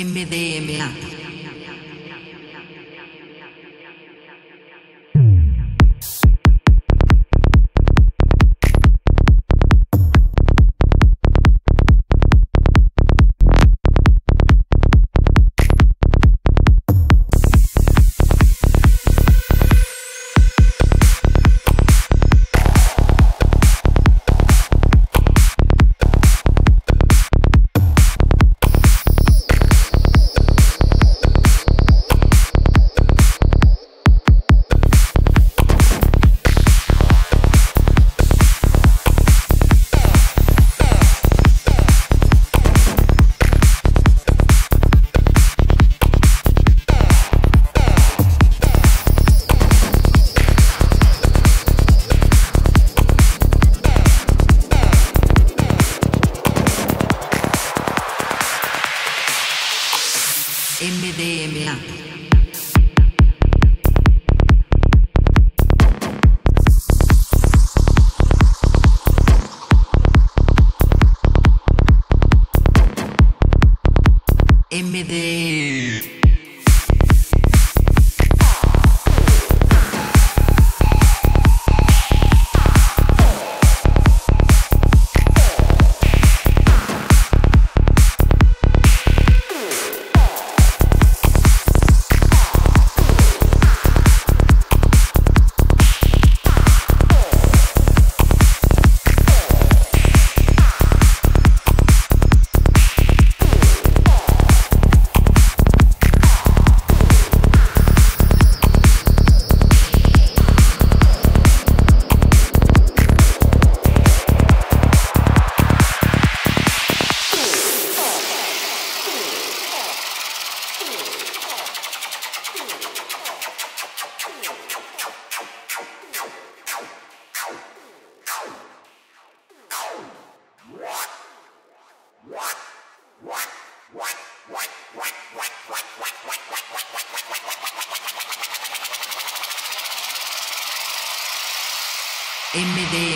MDMA. MD.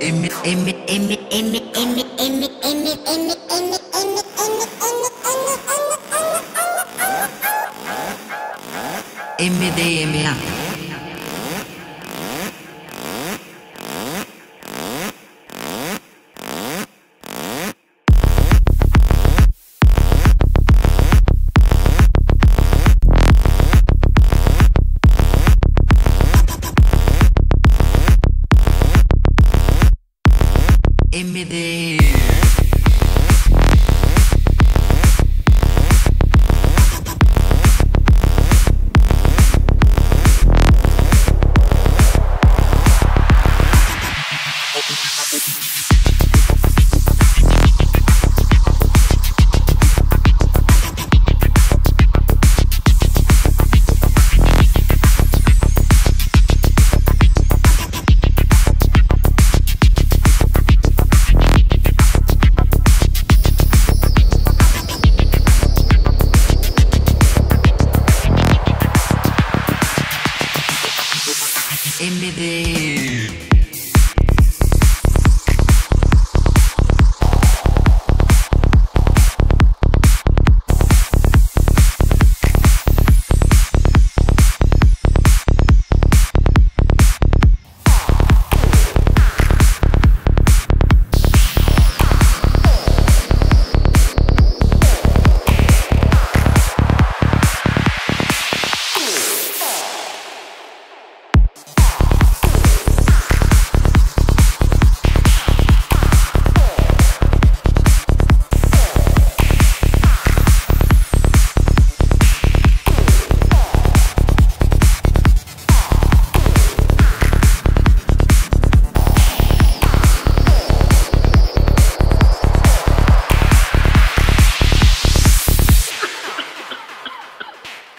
emmi emmi emmi emmi emmi emmi emmi emmi emmi emmi emmi emmi emmi emmi emmi emmi emmi de yemi MDR.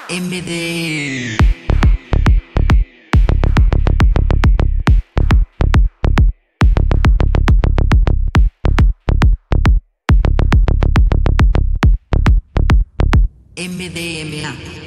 MD. MDMA.